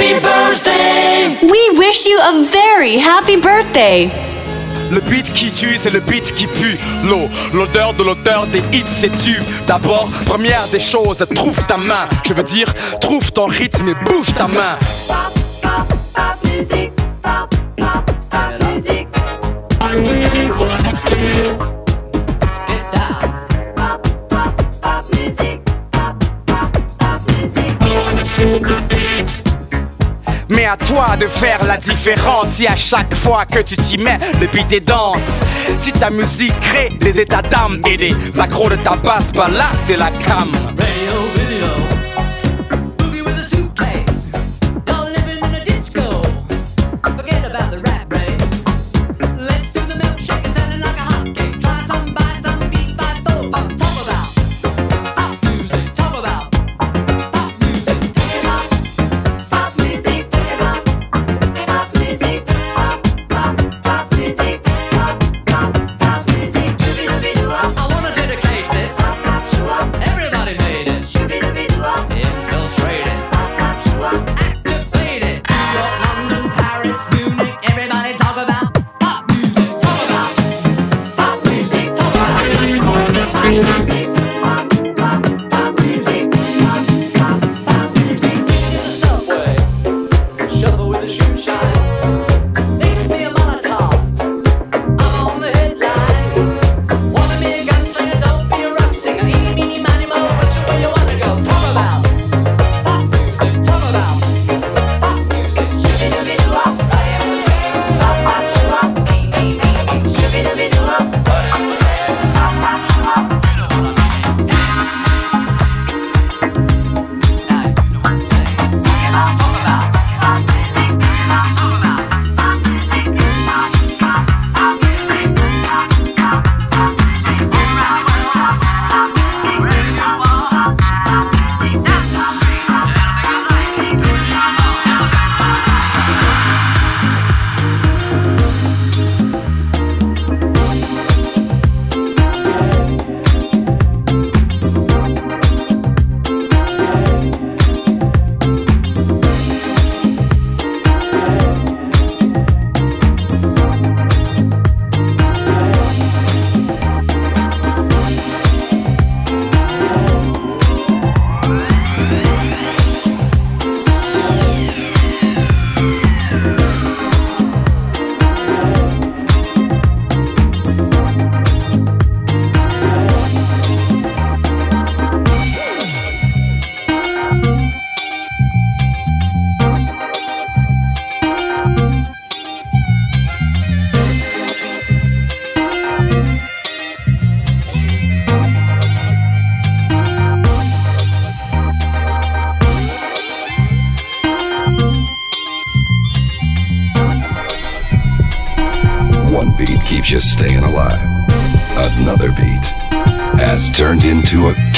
Happy birthday! We wish you a very happy birthday! Le beat qui tue, c'est le beat qui pue. L'eau, l'odeur de l'odeur des hits, c'est tu. D'abord, première des choses, trouve ta main. Je veux dire, trouve ton rythme et bouge ta main. Pop, pop, musique. Pop, pop, musique. Mais à toi de faire la différence si à chaque fois que tu t'y mets depuis tes danses. Si ta musique crée des états d'âme et des accros de ta basse, bah là c'est la cam.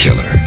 killer.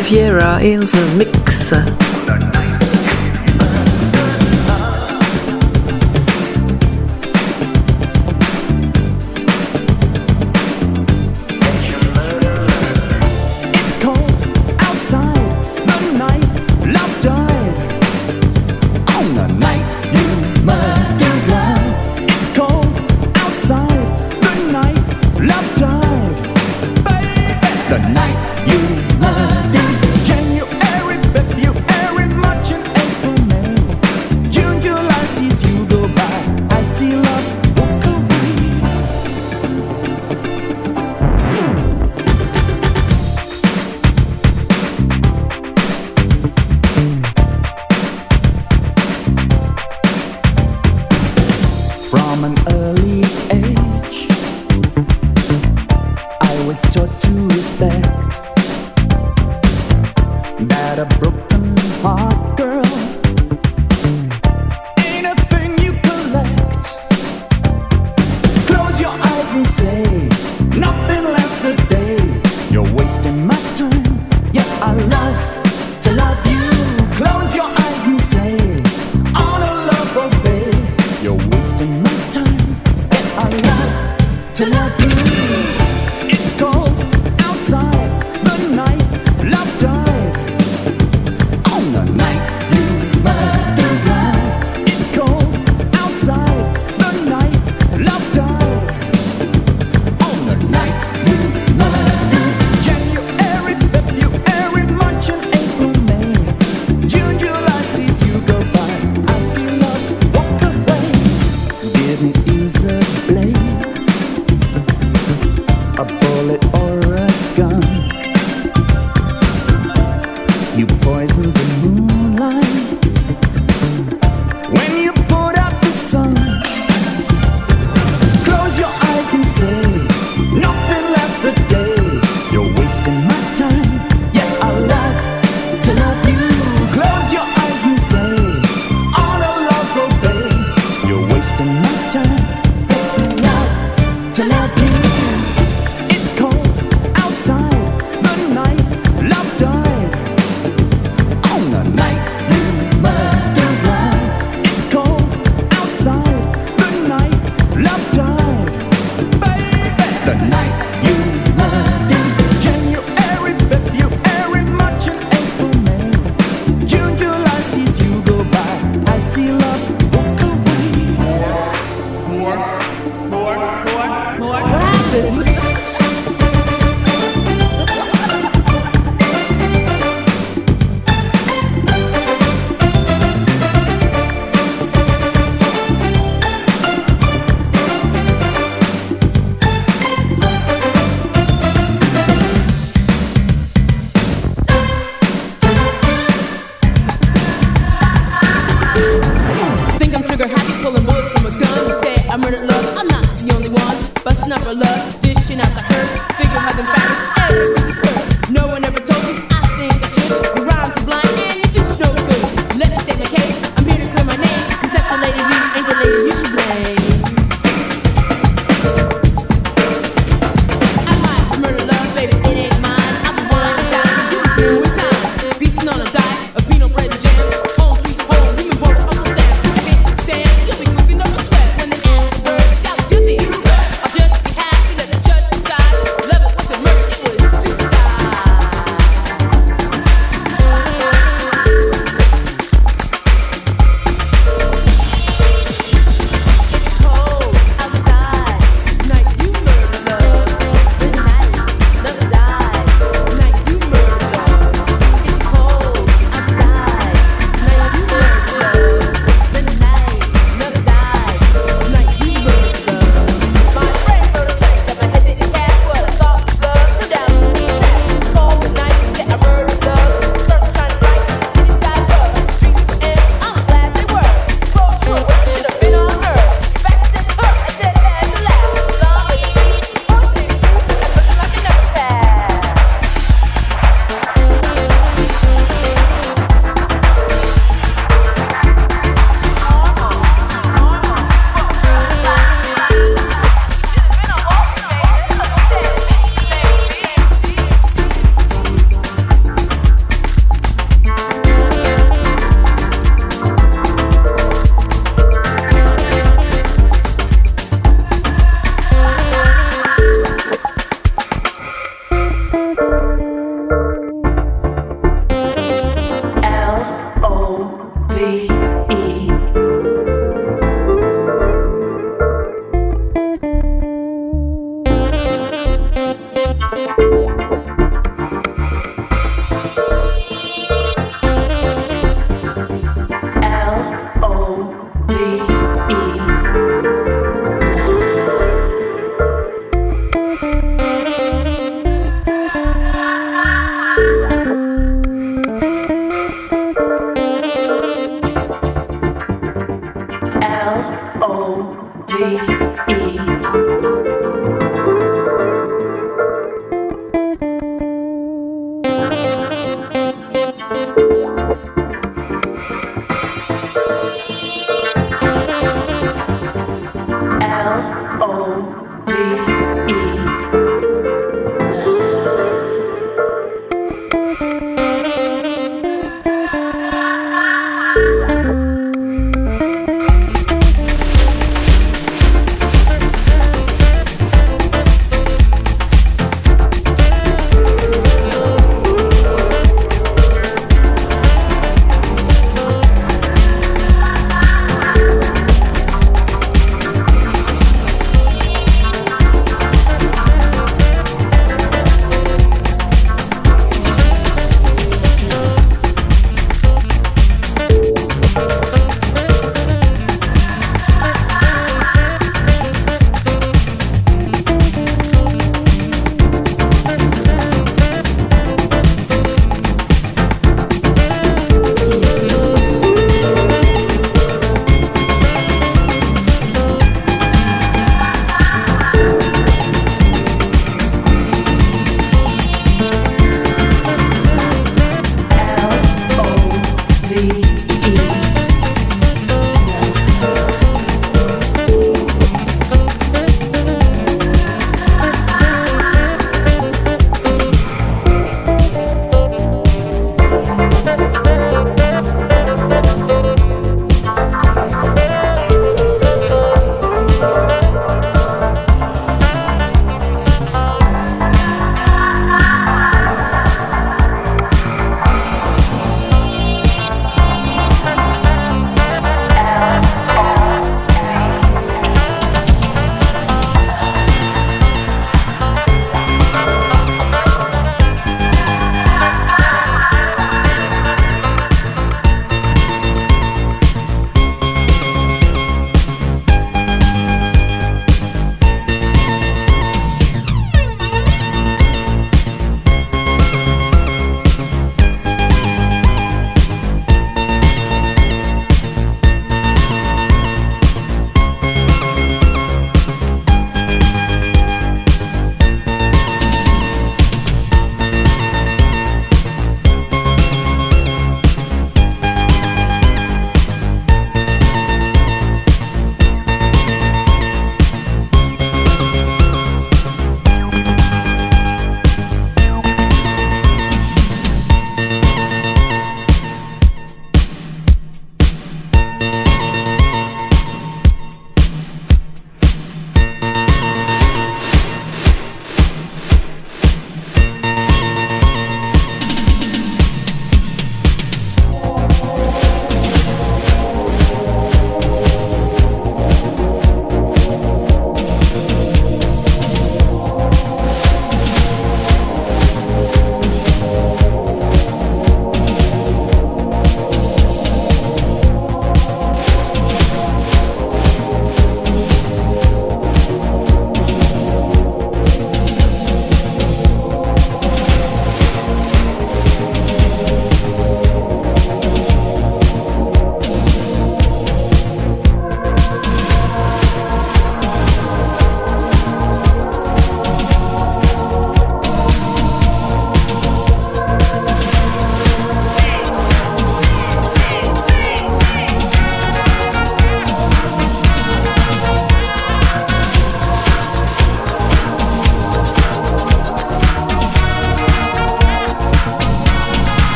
Riviera in the mix.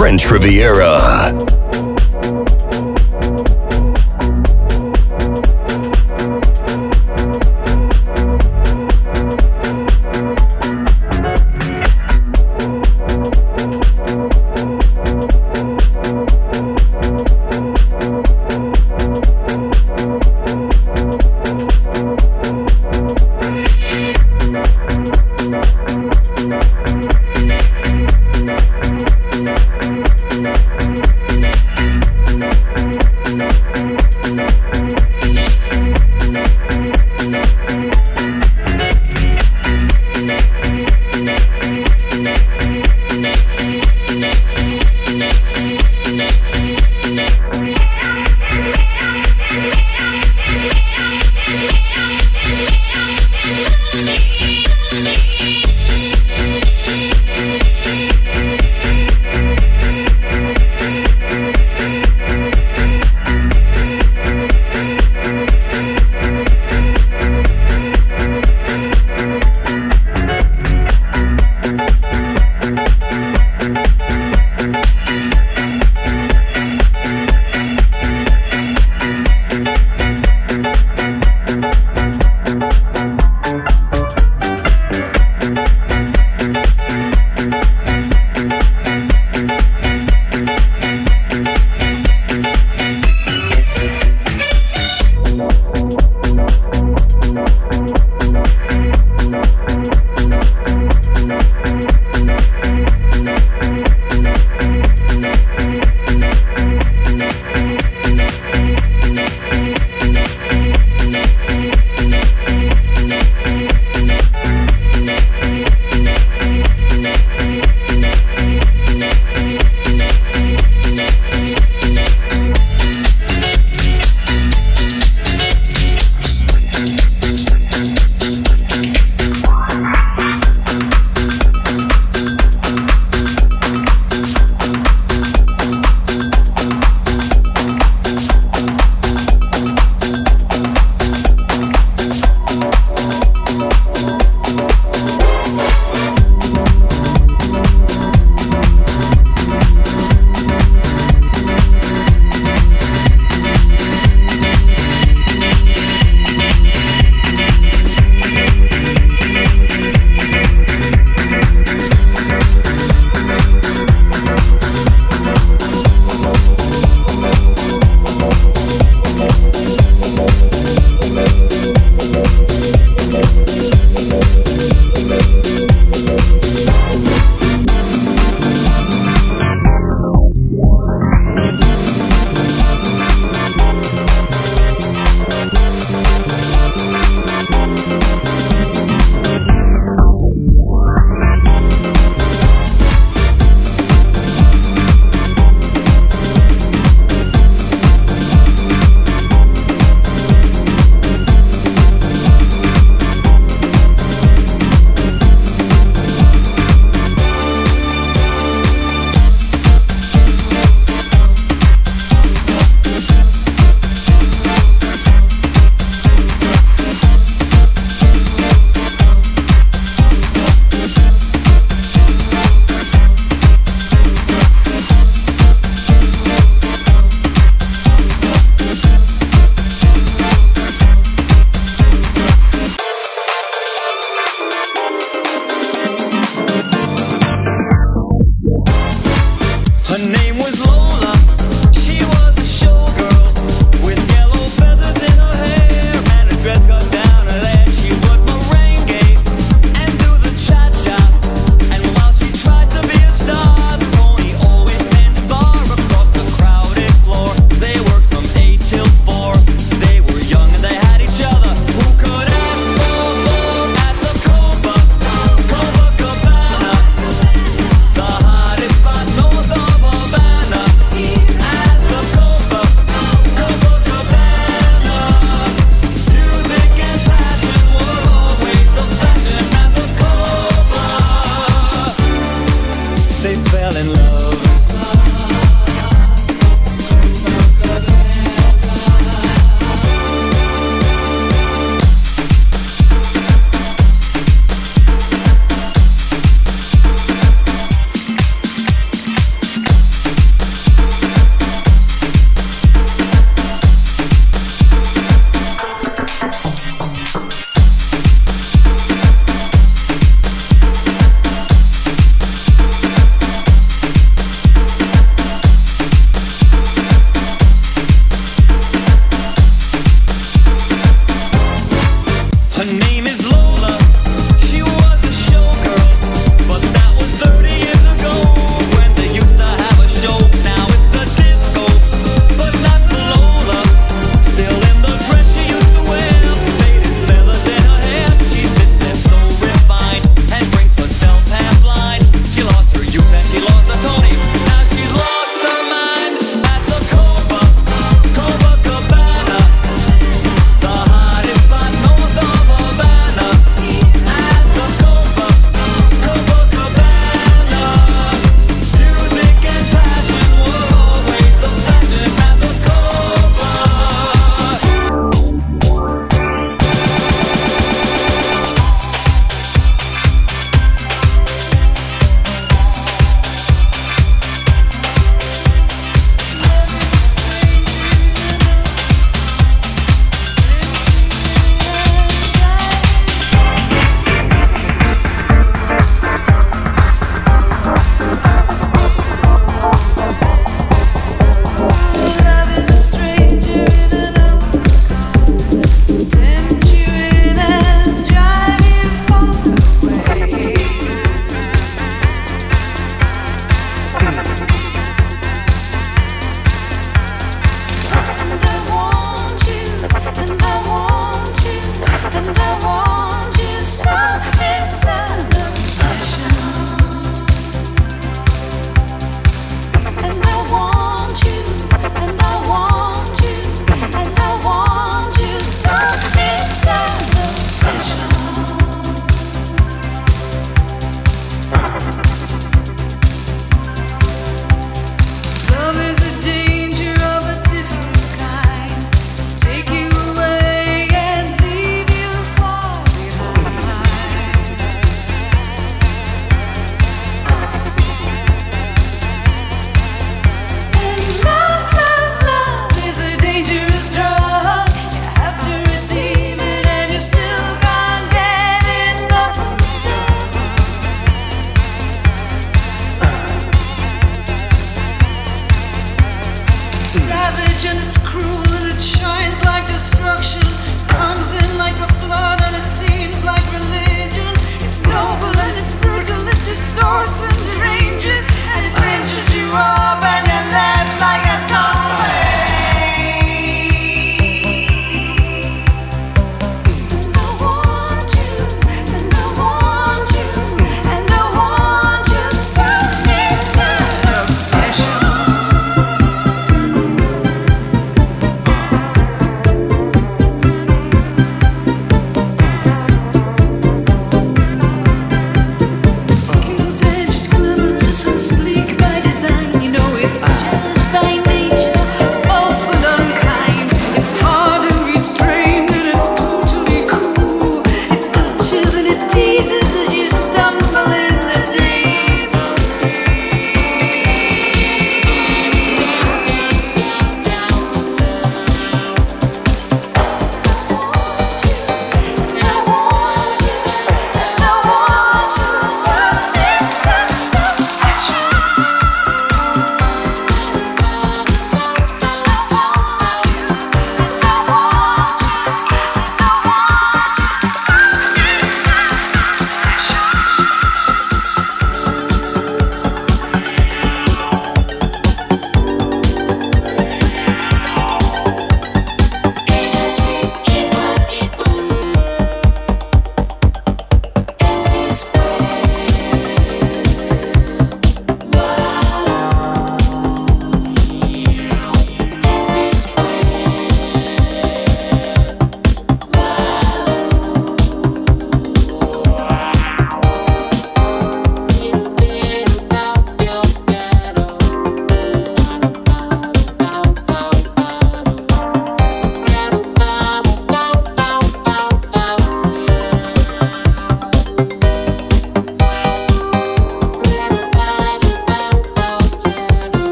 French Riviera.